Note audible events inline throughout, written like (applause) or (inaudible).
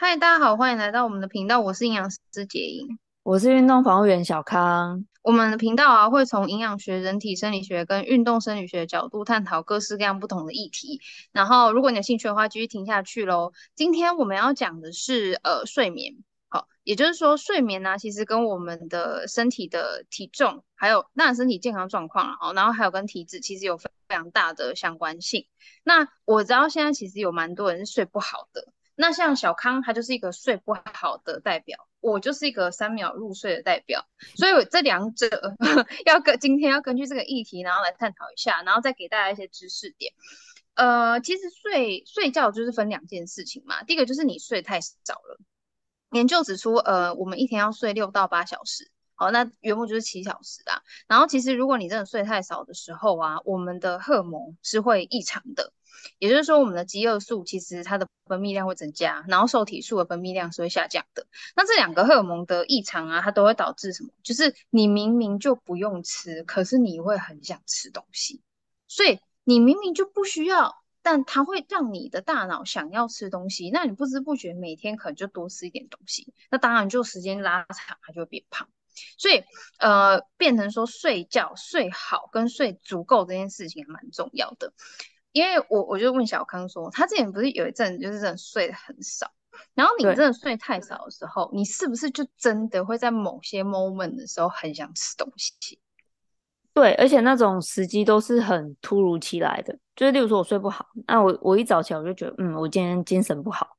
嗨，大家好，欢迎来到我们的频道，我是营养师杰英，我是运动防护员小康。我们的频道啊，会从营养学、人体生理学跟运动生理学的角度探讨各式各样不同的议题。然后，如果你有兴趣的话，继续听下去喽。今天我们要讲的是呃睡眠，好，也就是说睡眠呢、啊，其实跟我们的身体的体重，还有那身体健康状况啊，然后还有跟体质，其实有非常大的相关性。那我知道现在其实有蛮多人是睡不好的。那像小康，他就是一个睡不好的代表，我就是一个三秒入睡的代表，所以这两者 (laughs) 要跟今天要根据这个议题，然后来探讨一下，然后再给大家一些知识点。呃，其实睡睡觉就是分两件事情嘛，第一个就是你睡太少了，研究指出，呃，我们一天要睡六到八小时，好，那原本就是七小时啊。然后其实如果你真的睡太少的时候啊，我们的荷尔蒙是会异常的。也就是说，我们的饥饿素其实它的分泌量会增加，然后受体素的分泌量是会下降的。那这两个荷尔蒙的异常啊，它都会导致什么？就是你明明就不用吃，可是你会很想吃东西。所以你明明就不需要，但它会让你的大脑想要吃东西。那你不知不觉每天可能就多吃一点东西，那当然就时间拉长，它就会变胖。所以呃，变成说睡觉睡好跟睡足够这件事情蛮重要的。因为我我就问小康说，他之前不是有一阵就是真的睡得很少，然后你真的睡太少的时候，你是不是就真的会在某些 moment 的时候很想吃东西？对，而且那种时机都是很突如其来的，就是例如说我睡不好，那我我一早起来我就觉得，嗯，我今天精神不好，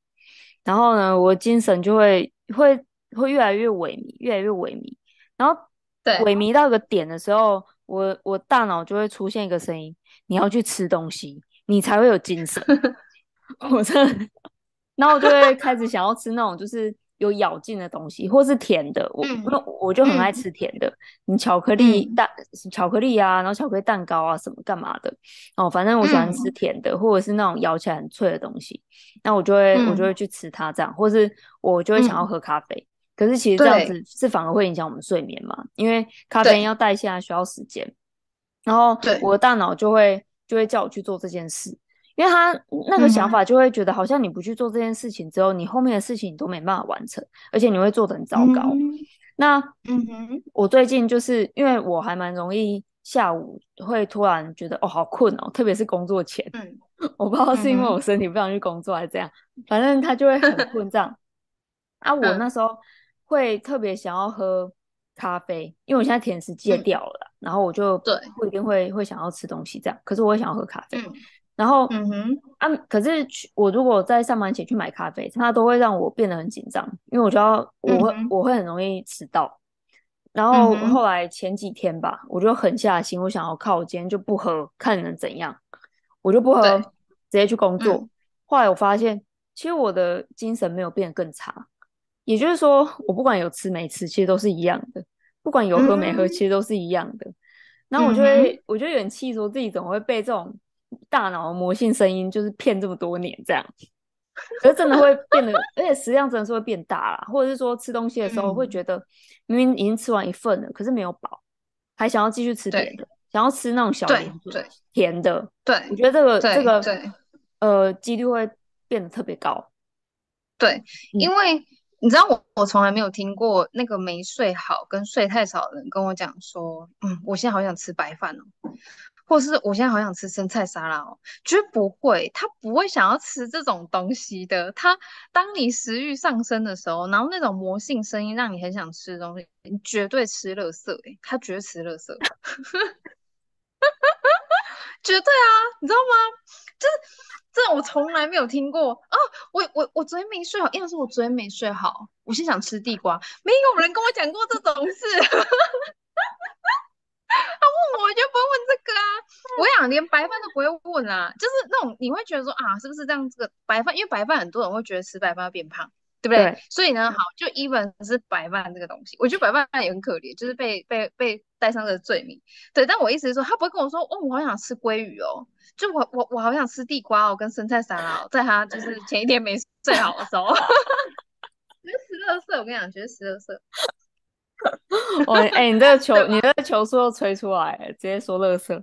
然后呢，我精神就会会会越来越萎靡，越来越萎靡，然后对萎靡到一个点的时候。我我大脑就会出现一个声音，你要去吃东西，你才会有精神。(laughs) 我真的，然后我就会开始想要吃那种就是有咬劲的东西，或是甜的。我、嗯、我就很爱吃甜的，你、嗯、巧克力蛋、嗯、巧克力啊，然后巧克力蛋糕啊，什么干嘛的哦，反正我喜欢吃甜的，嗯、或者是那种咬起来很脆的东西。那我就会、嗯、我就会去吃它这样，或是我就会想要喝咖啡。嗯可是其实这样子是反而会影响我们睡眠嘛，因为咖啡因要代谢需要时间，然后我的大脑就会就会叫我去做这件事，因为他那个想法就会觉得好像你不去做这件事情之后，你后面的事情你都没办法完成，而且你会做的很糟糕。嗯、那嗯哼，我最近就是因为我还蛮容易下午会突然觉得哦好困哦，特别是工作前，嗯、我不知道是因为我。身体不想去工作还是这样，反正他就会很困这样。(laughs) 啊，我那时候。会特别想要喝咖啡，因为我现在甜食戒掉了，嗯、然后我就不一定会会想要吃东西这样。可是我也想要喝咖啡，嗯、然后嗯哼啊，可是我如果在上班前去买咖啡，它都会让我变得很紧张，因为我觉得我会、嗯、我会很容易迟到。然后后来前几天吧，我就狠下心，我想要靠我今天就不喝，看能怎样，我就不喝，直接去工作。嗯、后来我发现，其实我的精神没有变得更差。也就是说，我不管有吃没吃，其实都是一样的；不管有喝没喝，其实都是一样的。然后我就会，嗯、我就有点气，说自己怎么会被这种大脑的魔性声音就是骗这么多年这样。可是真的会变得，而且食量真的是会变大啦。或者是说吃东西的时候会觉得，明明已经吃完一份了，可是没有饱，还想要继续吃别的，想要吃那种小零嘴甜的。对，我觉得这个这个呃几率会变得特别高。对，因为。你知道我我从来没有听过那个没睡好跟睡太少的人跟我讲说，嗯，我现在好想吃白饭哦，或是我现在好想吃生菜沙拉哦，绝不会，他不会想要吃这种东西的。他当你食欲上升的时候，然后那种魔性声音让你很想吃的东西，你绝对吃垃圾诶，他绝对吃垃圾，(laughs) 绝对啊，你知道吗？就是。这我从来没有听过啊，我我我昨天没睡好，因为是我昨天没睡好，我先想吃地瓜，没有人跟我讲过这种事。(laughs) 他问我，我就不会问这个啊。我想连白饭都不会问啊，就是那种你会觉得说啊，是不是这样？这个白饭，因为白饭很多人会觉得吃白饭会变胖。对不对？对，所以呢，好，就 even 是白饭这个东西，我觉得白饭也很可怜，就是被被被带上这个罪名。对，但我意思是说，他不会跟我说，哦，我好想吃鲑鱼哦，就我我我好想吃地瓜哦，跟生菜沙拉哦，在他就是前一天没睡好的时候，觉得吃垃圾，我跟你讲，觉得吃垃圾。(laughs) 哦，哎、欸，你这个球，你这个球速又吹出来，直接说乐色，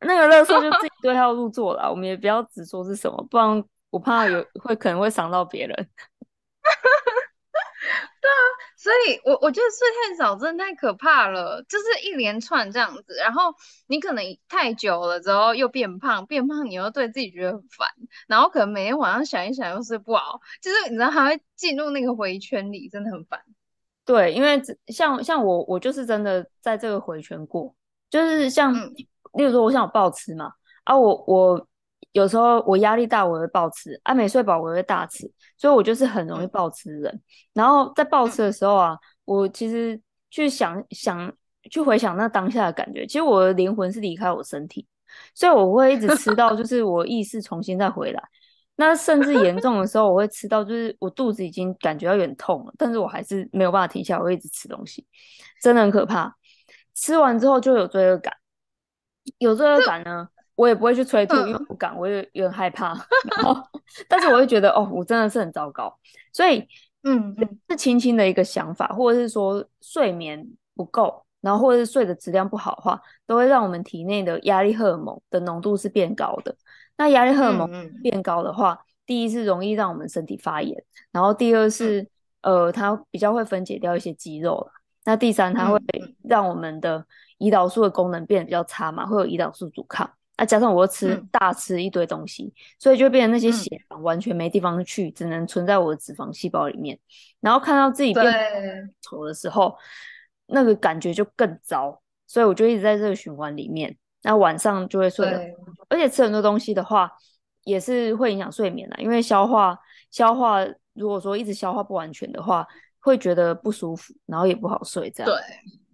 那个乐色就自己对号入座了，我们也不要只说是什么，不然我怕有会可能会伤到别人。(laughs) 对啊，所以我我觉得睡太少真的太可怕了，就是一连串这样子，然后你可能太久了之后又变胖，变胖你又对自己觉得很烦，然后可能每天晚上想一想又睡不好，就是你知道还会进入那个回圈里，真的很烦。对，因为像像我我就是真的在这个回圈过，就是像、嗯、例如说我想有暴吃嘛，啊我我。有时候我压力大，我会暴吃；啊，没睡饱，我会大吃，所以我就是很容易暴吃的人。嗯、然后在暴吃的时候啊，我其实去想想，去回想那当下的感觉，其实我的灵魂是离开我身体，所以我会一直吃到，就 (laughs) 是我意识重新再回来。那甚至严重的时候，我会吃到，就是我肚子已经感觉到有点痛了，但是我还是没有办法停下，我会一直吃东西，真的很可怕。吃完之后就有罪恶感，有罪恶感呢。我也不会去催吐，因为不敢，我也有点害怕。(laughs) 然后，但是我会觉得，哦，我真的是很糟糕。所以，嗯，是轻轻的一个想法，或者是说睡眠不够，然后或者是睡的质量不好的话，都会让我们体内的压力荷尔蒙的浓度是变高的。那压力荷尔蒙变高的话，嗯、第一是容易让我们身体发炎，然后第二是，嗯、呃，它比较会分解掉一些肌肉。那第三，它会让我们的胰岛素的功能变得比较差嘛，会有胰岛素阻抗。啊，加上我又吃、嗯、大吃一堆东西，所以就变成那些血糖完全没地方去，嗯、只能存在我的脂肪细胞里面。然后看到自己变丑的时候，那个感觉就更糟。所以我就一直在这个循环里面。那晚上就会睡得，而且吃很多东西的话，也是会影响睡眠的。因为消化消化，如果说一直消化不完全的话，会觉得不舒服，然后也不好睡。这样对。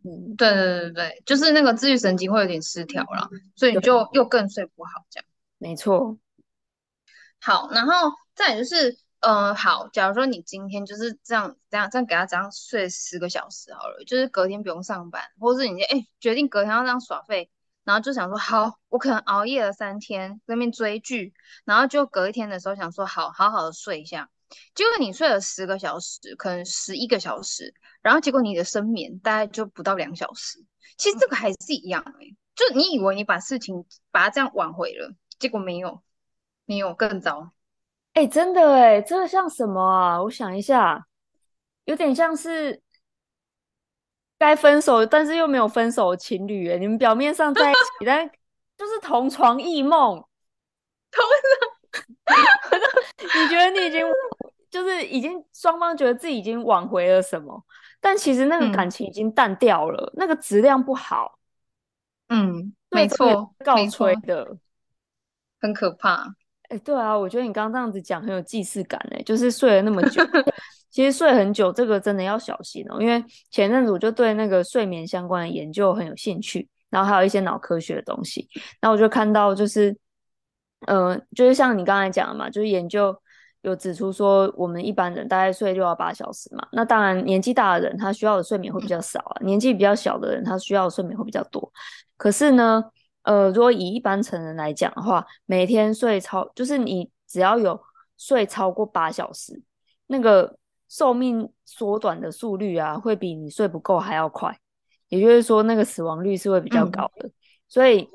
嗯，对对对对，就是那个自律神经会有点失调了，所以你就又更睡不好，这样。没错。好，然后再就是，嗯、呃，好，假如说你今天就是这样这样这样给他这样睡十个小时好了，就是隔天不用上班，或是你哎决定隔天要这样耍废，然后就想说好，我可能熬夜了三天在那边追剧，然后就隔一天的时候想说好好好的睡一下。结果你睡了十个小时，可能十一个小时，然后结果你的深眠大概就不到两小时。其实这个还是一样哎、欸，就你以为你把事情把它这样挽回了，结果没有，没有更糟。哎、欸，真的哎、欸，这个像什么啊？我想一下，有点像是该分手但是又没有分手的情侣哎、欸，你们表面上在一起，但 (laughs) 就是同床异梦，同床。(laughs) 你觉得你已经就是已经双方觉得自己已经挽回了什么，但其实那个感情已经淡掉了，嗯、那个质量不好。嗯，没错，告吹的，很可怕。(laughs) 哎、欸，对啊，我觉得你刚刚这样子讲很有既视感哎，就是睡了那么久，(laughs) 其实睡很久这个真的要小心哦、喔，因为前阵子我就对那个睡眠相关的研究很有兴趣，然后还有一些脑科学的东西，然后我就看到就是。嗯、呃，就是像你刚才讲的嘛，就是研究有指出说，我们一般人大概睡六到八小时嘛。那当然，年纪大的人他需要的睡眠会比较少啊，年纪比较小的人他需要的睡眠会比较多。可是呢，呃，如果以一般成人来讲的话，每天睡超，就是你只要有睡超过八小时，那个寿命缩短的速率啊，会比你睡不够还要快。也就是说，那个死亡率是会比较高的。嗯、所以。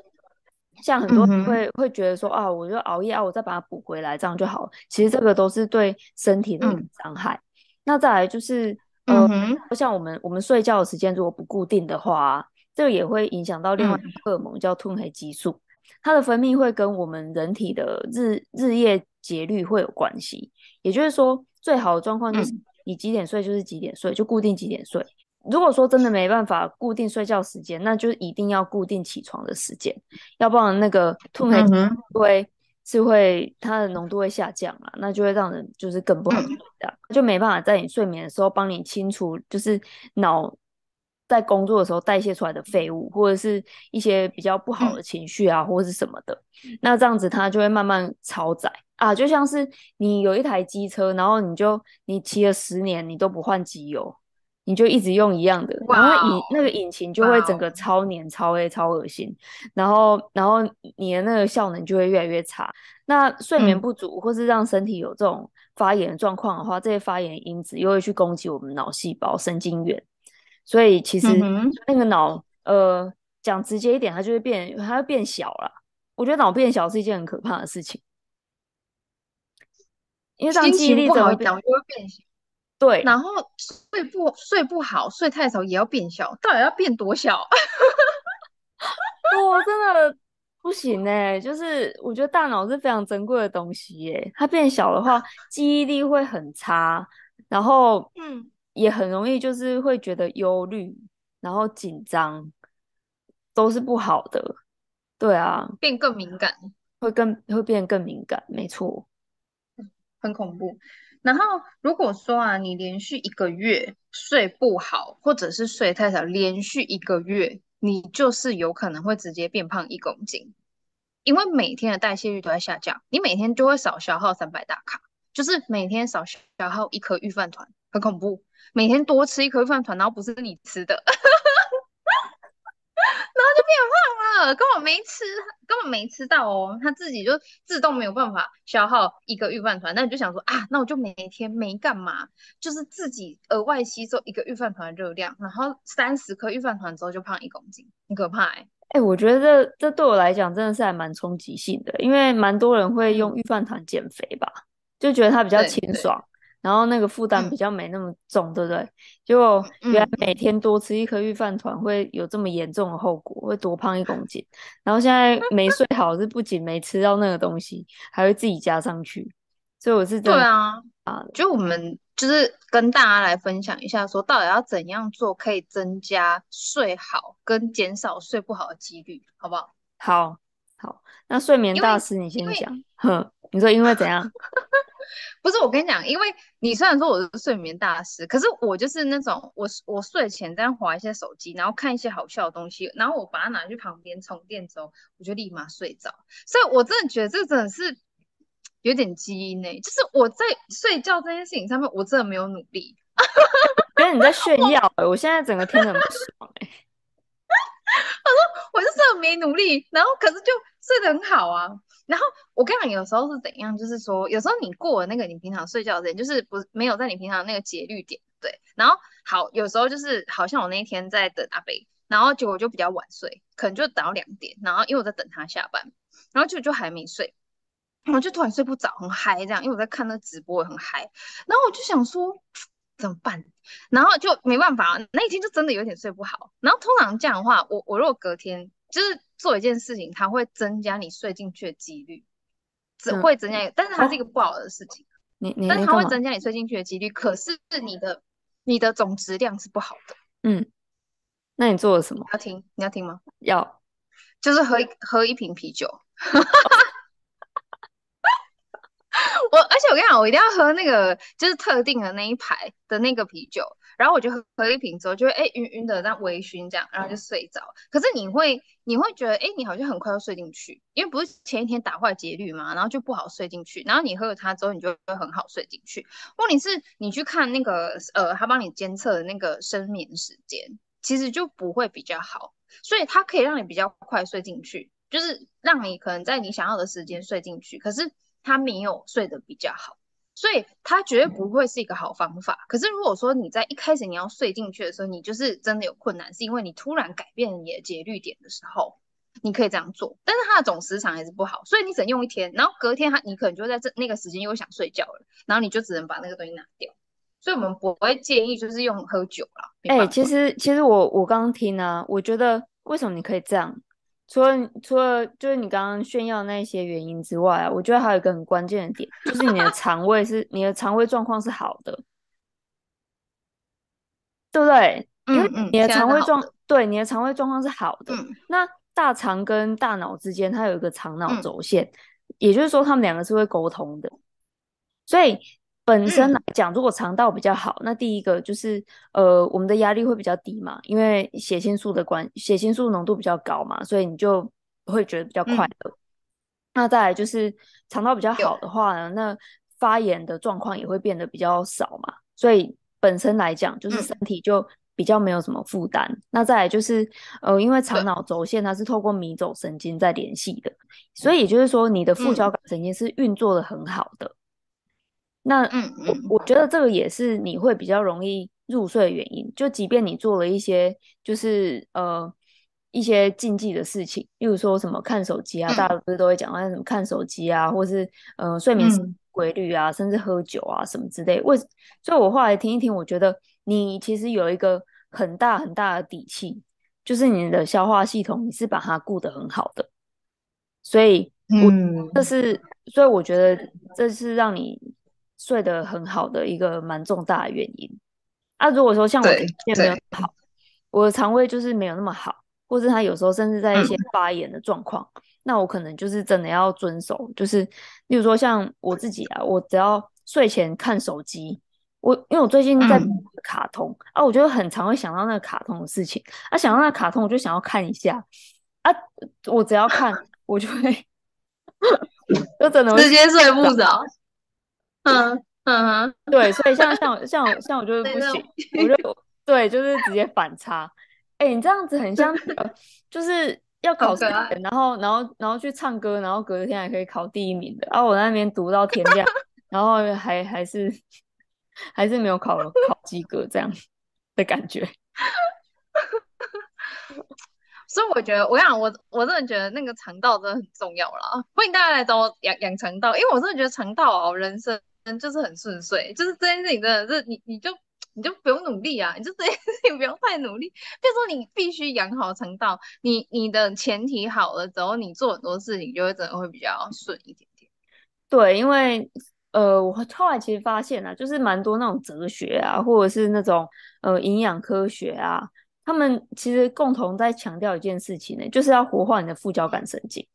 像很多人会、嗯、会觉得说啊，我就熬夜啊，我再把它补回来，这样就好。其实这个都是对身体的伤害。嗯、那再来就是，呃，嗯、像我们我们睡觉的时间如果不固定的话，这个也会影响到另外一个荷尔蒙、嗯、叫褪黑激素，它的分泌会跟我们人体的日日夜节律会有关系。也就是说，最好的状况就是你几点睡就是几点睡，就固定几点睡。如果说真的没办法固定睡觉时间，那就一定要固定起床的时间，要不然那个褪黑会是会它的浓度会下降啊，那就会让人就是更不好睡的，就没办法在你睡眠的时候帮你清除，就是脑在工作的时候代谢出来的废物，或者是一些比较不好的情绪啊，或者是什么的，那这样子它就会慢慢超载。啊，就像是你有一台机车，然后你就你骑了十年，你都不换机油。你就一直用一样的，然后引那个引擎就会整个超黏、超黑、超恶心，然后然后你的那个效能就会越来越差。那睡眠不足或是让身体有这种发炎的状况的话，这些发炎因子又会去攻击我们脑细胞、神经元，所以其实那个脑，呃，讲直接一点，它就会变，它会变小了。我觉得脑变小是一件很可怕的事情，因为这样记忆力怎么讲就会变小。对，然后睡不睡不好，睡太少也要变小，到底要变多小？我 (laughs) 真的不行哎、欸，就是我觉得大脑是非常珍贵的东西耶、欸，它变小的话，记忆力会很差，然后嗯，也很容易就是会觉得忧虑，然后紧张，都是不好的。对啊，变更敏感，会更会变更敏感，没错，很恐怖。然后如果说啊，你连续一个月睡不好，或者是睡太少，连续一个月。你就是有可能会直接变胖一公斤，因为每天的代谢率都在下降，你每天就会少消耗三百大卡，就是每天少消耗一颗御饭团，很恐怖。每天多吃一颗饭团，然后不是你吃的。(laughs) 然后就变胖了，根本没吃，根本没吃到哦，他自己就自动没有办法消耗一个御饭团。那你就想说啊，那我就每天没干嘛，就是自己额外吸收一个御饭团的热量，然后三十颗御饭团之后就胖一公斤，很可怕哎、欸。哎、欸，我觉得这这对我来讲真的是还蛮冲击性的，因为蛮多人会用御饭团减肥吧，就觉得它比较清爽。然后那个负担比较没那么重，嗯、对不对？结果原来每天多吃一颗御饭团会有这么严重的后果，会多胖一公斤。然后现在没睡好，是不仅没吃到那个东西，还会自己加上去。所以我是对啊啊，就我们就是跟大家来分享一下，说到底要怎样做可以增加睡好跟减少睡不好的几率，好不好？好，好。那睡眠大师你先讲，哼，你说因为怎样？(laughs) 不是我跟你讲，因为你虽然说我是睡眠大师，可是我就是那种我我睡前这样滑一些手机，然后看一些好笑的东西，然后我把它拿去旁边充电之后，我就立马睡着。所以我真的觉得这真的是有点基因呢、欸，就是我在睡觉这件事情上面，我真的没有努力。(laughs) 因为你在炫耀、欸，我，我现在整个听得很不爽哎、欸。(laughs) 他说我就是很没努力，然后可是就睡得很好啊。然后我跟你讲，有时候是怎样，就是说，有时候你过了那个你平常睡觉的时间，就是不没有在你平常那个节律点，对。然后好，有时候就是好像我那一天在等阿北，然后结果就比较晚睡，可能就等到两点，然后因为我在等他下班，然后就就还没睡，我就突然睡不着，很嗨这样，因为我在看那直播很嗨，然后我就想说怎么办，然后就没办法，那一天就真的有点睡不好。然后通常这样的话，我我如果隔天就是。做一件事情，它会增加你睡进去的几率，只会增加，嗯、但是它是一个不好的事情。哦、你你，但是它会增加你睡进去的几率，可是你的你的总质量是不好的。嗯，那你做了什么？要听？你要听吗？要，就是喝一喝一瓶啤酒。(laughs) 我而且我跟你讲，我一定要喝那个就是特定的那一排的那个啤酒。然后我就喝喝一瓶之后，就会哎晕晕的，那微醺这样，然后就睡着。可是你会你会觉得哎，你好像很快要睡进去，因为不是前一天打坏节律嘛，然后就不好睡进去。然后你喝了它之后，你就会很好睡进去。问题是，你去看那个呃，他帮你监测的那个睡眠时间，其实就不会比较好。所以它可以让你比较快睡进去，就是让你可能在你想要的时间睡进去，可是它没有睡得比较好。所以它绝对不会是一个好方法。可是如果说你在一开始你要睡进去的时候，你就是真的有困难，是因为你突然改变你的节律点的时候，你可以这样做。但是它的总时长还是不好，所以你只能用一天，然后隔天它你可能就在这那个时间又想睡觉了，然后你就只能把那个东西拿掉。所以我们不会建议就是用喝酒啦。哎、欸，其实其实我我刚刚听啊，我觉得为什么你可以这样？除了除了就是你刚刚炫耀那些原因之外啊，我觉得还有一个很关键的点，就是你的肠胃是你的肠胃状况是好的，对不对？因为你的肠胃状对你的肠胃状况是好的。嗯、那大肠跟大脑之间它有一个肠脑轴线，嗯、也就是说他们两个是会沟通的，所以。本身来讲，如果肠道比较好，那第一个就是呃，我们的压力会比较低嘛，因为血清素的关，血清素浓度比较高嘛，所以你就会觉得比较快乐。嗯、那再来就是肠道比较好的话呢，那发炎的状况也会变得比较少嘛，所以本身来讲就是身体就比较没有什么负担。嗯、那再来就是呃，因为肠脑轴线它是透过迷走神经在联系的，所以也就是说你的副交感神经是运作的很好的。那嗯嗯，我觉得这个也是你会比较容易入睡的原因。就即便你做了一些就是呃一些禁忌的事情，例如说什么看手机啊，嗯、大家不是都会讲那什么看手机啊，或是呃睡眠规律啊，甚至喝酒啊什么之类。为，所以我后来听一听，我觉得你其实有一个很大很大的底气，就是你的消化系统，你是把它顾得很好的。所以，嗯，这是，所以我觉得这是让你睡得很好的一个蛮重大的原因。啊，如果说像我条件没有好，我的肠胃就是没有那么好，或是他有时候甚至在一些发炎的状况。嗯那我可能就是真的要遵守，就是例如说像我自己啊，我只要睡前看手机，我因为我最近在卡通、嗯、啊，我就很常会想到那个卡通的事情啊，想到那个卡通我就想要看一下啊，我只要看我就会 (laughs) 就真的直接睡不着，嗯嗯，对，所以像像像我像我就是不行，我就对，就是直接反差，哎、欸，你这样子很像，就是。要考试，然后，然后，然后去唱歌，然后隔天还可以考第一名的。然后我在那边读到天亮，然后还还是还是没有考考及格这样的感觉。(laughs) 所以我觉得，我想我我真的觉得那个肠道真的很重要啦。欢迎大家来找我养养肠道，因为我真的觉得肠道哦，人生人就是很顺遂，就是这件事情真的是你你就。你就不用努力啊，你就这件事情不用太努力。就说你必须养好肠道，你你的前提好了之后，你做很多事情就会真的会比较顺一点点。对，因为呃，我后来其实发现啊，就是蛮多那种哲学啊，或者是那种呃营养科学啊，他们其实共同在强调一件事情呢，就是要活化你的副交感神经。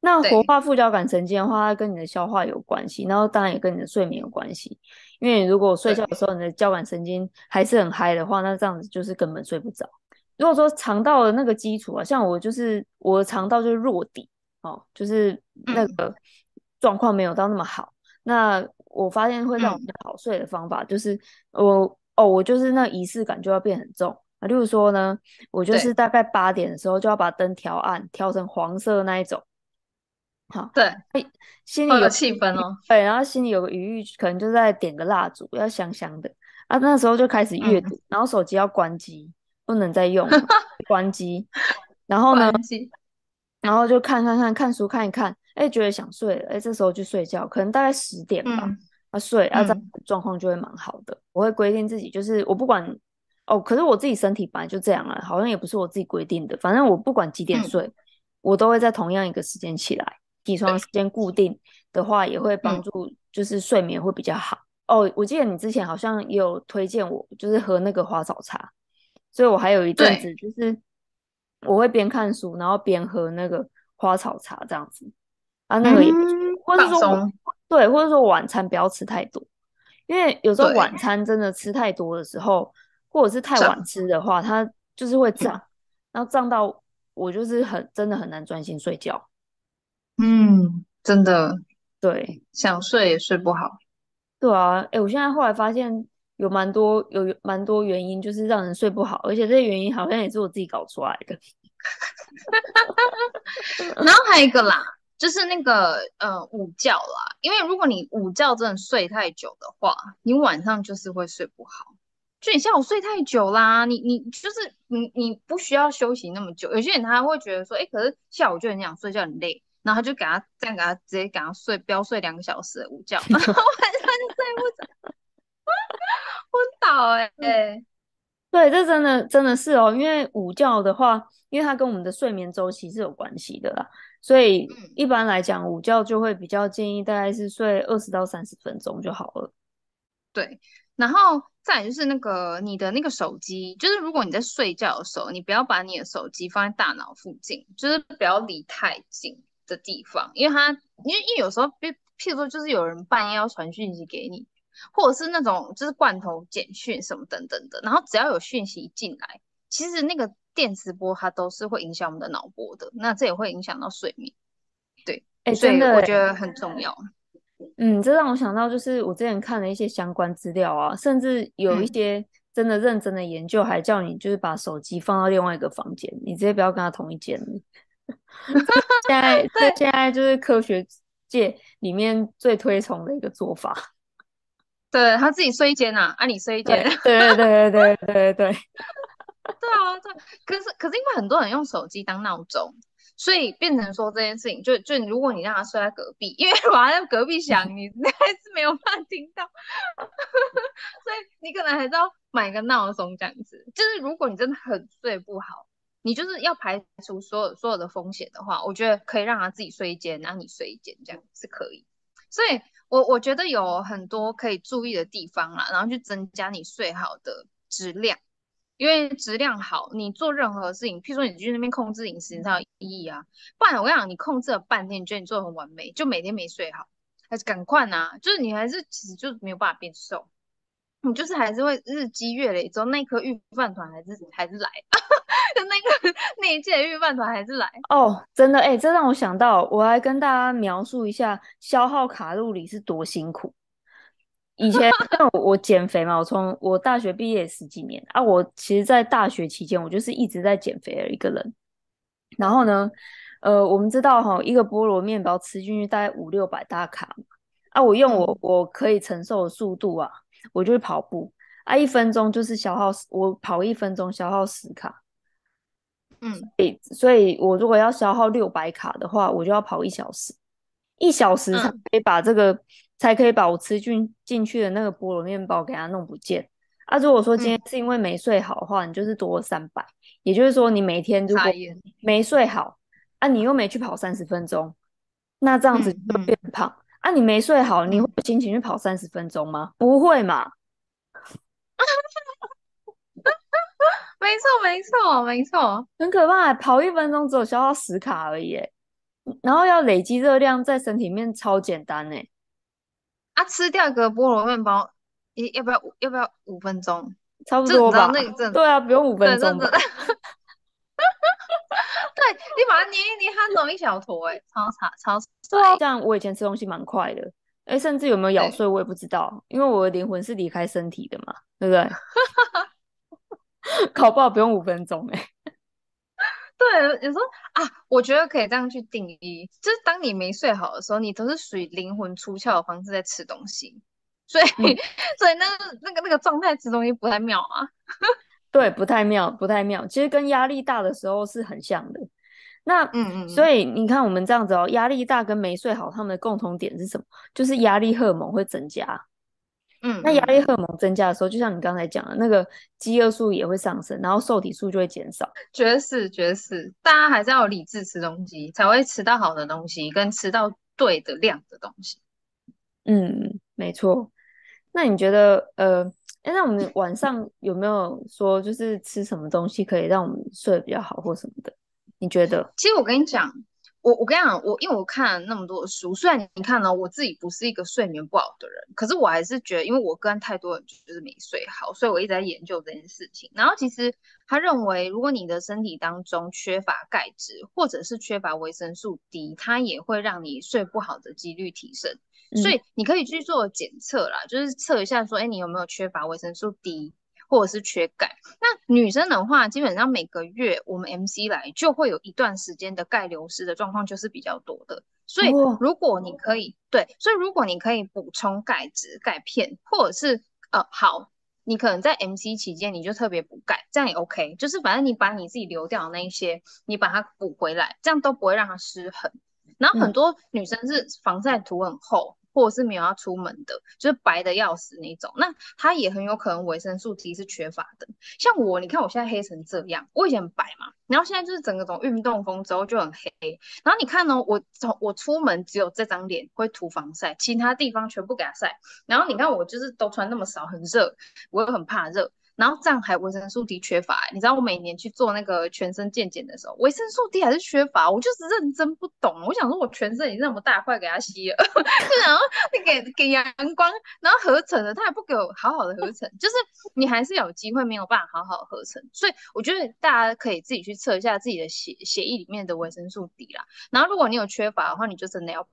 那活化副交感神经的话，它跟你的消化有关系，然后当然也跟你的睡眠有关系。因为如果睡觉的时候你的交感神经还是很嗨的话，那这样子就是根本睡不着。如果说肠道的那个基础啊，像我就是我的肠道就是弱底哦，就是那个状况没有到那么好。嗯、那我发现会让我比较好睡的方法就是我哦，我就是那仪式感就要变很重啊。例如说呢，我就是大概八点的时候就要把灯调暗，调成黄色那一种。好，对，心里有气氛哦。对，然后心里有个余裕，可能就在点个蜡烛，要香香的啊。那时候就开始阅读，嗯、然后手机要关机，不能再用，(laughs) 关机。然后呢，然后就看看看看书看一看，哎、欸，觉得想睡了，哎、欸，这时候去睡觉，可能大概十点吧，嗯、啊睡，啊这样状况就会蛮好的。嗯、我会规定自己，就是我不管哦，可是我自己身体本来就这样了，好像也不是我自己规定的，反正我不管几点睡，嗯、我都会在同样一个时间起来。起床时间固定的话，也会帮助，就是睡眠会比较好。嗯、哦，我记得你之前好像也有推荐我，就是喝那个花草茶，所以我还有一阵子就是我会边看书，然后边喝那个花草茶这样子啊，那个也不错，嗯、或者说对，或者说晚餐不要吃太多，因为有时候晚餐真的吃太多的时候，或者是太晚吃的话，它就是会胀，然后胀到我就是很真的很难专心睡觉。嗯，真的，对，想睡也睡不好。对啊，哎、欸，我现在后来发现有蛮多有蛮多原因，就是让人睡不好，而且这些原因好像也是我自己搞出来的。(laughs) 然后还有一个啦，就是那个呃午觉啦，因为如果你午觉真的睡太久的话，你晚上就是会睡不好。就你下午睡太久啦，你你就是你你不需要休息那么久。有些人他会觉得说，哎、欸，可是下午就很想睡觉，很累。然后就给他这样给他直接给他睡，飙睡两个小时的午觉，(laughs) 然后晚上就睡不着，昏倒哎、欸！对，这真的真的是哦，因为午觉的话，因为它跟我们的睡眠周期是有关系的啦，所以一般来讲，午觉就会比较建议大概是睡二十到三十分钟就好了。对，然后再来就是那个你的那个手机，就是如果你在睡觉的时候，你不要把你的手机放在大脑附近，就是不要离太近。的地方，因为他，因为因为有时候，譬譬如说，就是有人半夜要传讯息给你，或者是那种就是罐头简讯什么等等的，然后只要有讯息进来，其实那个电磁波它都是会影响我们的脑波的，那这也会影响到睡眠。对，哎、欸，真的，我觉得很重要。嗯，这让我想到，就是我之前看了一些相关资料啊，甚至有一些真的认真的研究，还叫你就是把手机放到另外一个房间，你直接不要跟他同一间。现在 (laughs) 对，现在就是科学界里面最推崇的一个做法。(laughs) 对，他自己睡一间呐，啊，你睡一间。对对对对对对对。(laughs) 对啊，对。可是可是因为很多人用手机当闹钟，所以变成说这件事情，就就如果你让他睡在隔壁，因为如果他在隔壁响，你还是没有办法听到，所以你可能还是要买个闹钟这样子。就是如果你真的很睡不好，你就是要排除所有所有的风险的话，我觉得可以让他自己睡一间，然后你睡一间，这样是可以。所以我我觉得有很多可以注意的地方啦，然后去增加你睡好的质量。因为质量好，你做任何事情，譬如说你去那边控制饮食，你才有意义啊。不然我跟你讲，你控制了半天，你觉得你做的很完美，就每天没睡好，还是赶快呐？就是你还是其实就没有办法变瘦，你就是还是会日积月累之后，那颗御饭团还是还是来，(laughs) (laughs) 那个那一届御饭团还是来。哦，真的哎、欸，这让我想到，我来跟大家描述一下消耗卡路里是多辛苦。以前 (laughs) 我我减肥嘛，我从我大学毕业十几年啊，我其实，在大学期间，我就是一直在减肥的一个人。然后呢，呃，我们知道哈，一个菠萝面包吃进去大概五六百大卡嘛，啊，我用我我可以承受的速度啊，我就会跑步啊，一分钟就是消耗，我跑一分钟消耗十卡，嗯，所以，所以我如果要消耗六百卡的话，我就要跑一小时，一小时才可以把这个。嗯才可以把我吃进进去的那个菠萝面包给它弄不见啊！如果说今天是因为没睡好的话，嗯、你就是多了三百，也就是说你每天如果没睡好啊，你又没去跑三十分钟，那这样子就变胖、啊！你没睡好，你会有心情去跑三十分钟吗？不会嘛？(laughs) 没错，没错，没错，很可怕，跑一分钟只有消耗十卡而已，然后要累积热量在身体里面超简单哎。啊，吃掉一个菠萝面包，要不要要不要五分钟？差不多吧。那个对啊，不用五分钟。(laughs) 对，你把它捏一捏，它弄一小坨，哎，超差超。对啊，这样我以前吃东西蛮快的，哎，甚至有没有咬碎我也不知道，因为我的灵魂是离开身体的嘛，对不对？(laughs) (laughs) 搞不好不用五分钟，哎。对，有时候啊，我觉得可以这样去定义，就是当你没睡好的时候，你都是属于灵魂出窍的方式在吃东西，所以，嗯、(laughs) 所以那个那个那个状态吃东西不太妙啊。(laughs) 对，不太妙，不太妙。其实跟压力大的时候是很像的。那嗯嗯，所以你看我们这样子哦，压力大跟没睡好，他们的共同点是什么？就是压力荷尔蒙会增加。嗯，那压力荷尔蒙增加的时候，就像你刚才讲的，那个饥饿素也会上升，然后受体素就会减少。绝是绝是，大家还是要有理智吃东西，才会吃到好的东西，跟吃到对的量的东西。嗯，没错。那你觉得，呃，哎，那我们晚上有没有说，就是吃什么东西可以让我们睡得比较好，或什么的？你觉得？其实我跟你讲。我我跟你讲，我因为我看了那么多的书，虽然你看呢，我自己不是一个睡眠不好的人，可是我还是觉得，因为我跟太多人就是没睡好，所以我一直在研究这件事情。然后其实他认为，如果你的身体当中缺乏钙质，或者是缺乏维生素 D，它也会让你睡不好的几率提升。所以你可以去做检测啦，就是测一下说，哎，你有没有缺乏维生素 D？或者是缺钙，那女生的话，基本上每个月我们 MC 来就会有一段时间的钙流失的状况，就是比较多的。所以如果你可以，对，所以如果你可以补充钙质、钙片，或者是呃好，你可能在 MC 期间你就特别补钙，这样也 OK。就是反正你把你自己流掉的那一些，你把它补回来，这样都不会让它失衡。然后很多女生是防晒涂很厚。或是没有要出门的，就是白的要死那种，那他也很有可能维生素 D 是缺乏的。像我，你看我现在黑成这样，我以前白嘛，然后现在就是整个种运动风之后就很黑。然后你看呢，我从我出门只有这张脸会涂防晒，其他地方全部给它晒。然后你看我就是都穿那么少，很热，我又很怕热。然后这样还维生素 D 缺乏，你知道我每年去做那个全身健检的时候，维生素 D 还是缺乏，我就是认真不懂。我想说，我全身已经那么大块给它吸了，(laughs) 然后你给给阳光，然后合成的，它还不给我好好的合成，就是你还是有机会没有办法好好合成。所以我觉得大家可以自己去测一下自己的血血液里面的维生素 D 啦。然后如果你有缺乏的话，你就真的要。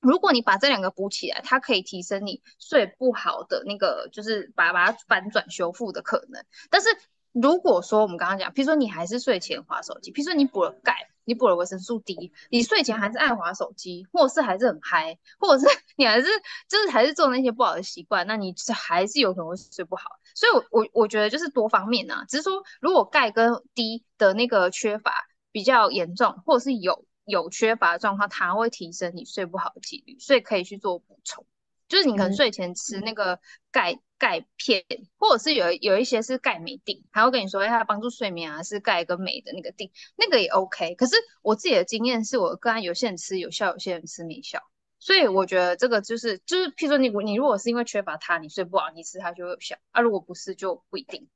如果你把这两个补起来，它可以提升你睡不好的那个，就是把把它反转修复的可能。但是如果说我们刚刚讲，譬如说你还是睡前滑手机，譬如说你补了钙，你补了维生素 D，你睡前还是爱划手机，或者是还是很嗨，或者是你还是就是还是做那些不好的习惯，那你还是有可能会睡不好。所以我，我我觉得就是多方面、啊，只是说如果钙跟 D 的那个缺乏。比较严重，或者是有有缺乏的状况，它会提升你睡不好的几率，所以可以去做补充。就是你可能睡前吃那个钙钙片，或者是有有一些是钙镁锭，还会跟你说，哎，它帮助睡眠啊，是钙跟镁的那个锭，那个也 OK。可是我自己的经验是我刚刚有些人吃有效，有些人吃没效，所以我觉得这个就是就是，譬如说你你如果是因为缺乏它，你睡不好，你吃它就会有效啊；如果不是，就不一定。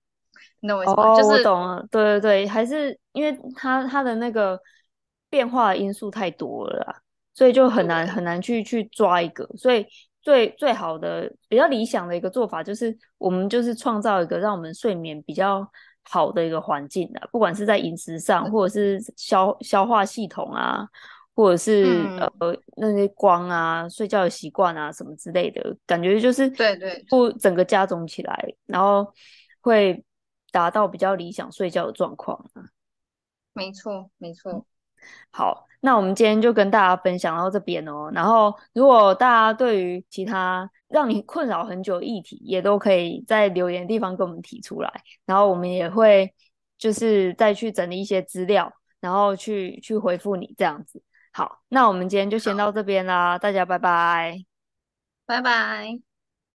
你懂我意思吗？哦，就是、我懂了，对对对，还是因为它它的那个变化的因素太多了啦，所以就很难很难去去抓一个，所以。最最好的比较理想的一个做法就是，我们就是创造一个让我们睡眠比较好的一个环境啊，不管是在饮食上，或者是消消化系统啊，或者是、嗯、呃那些光啊、睡觉的习惯啊什么之类的，感觉就是对对，不整个加总起来，然后会达到比较理想睡觉的状况啊。没错，没错。好，那我们今天就跟大家分享到这边哦。然后，如果大家对于其他让你困扰很久的议题，也都可以在留言的地方跟我们提出来。然后，我们也会就是再去整理一些资料，然后去去回复你这样子。好，那我们今天就先到这边啦，大家拜拜，拜拜。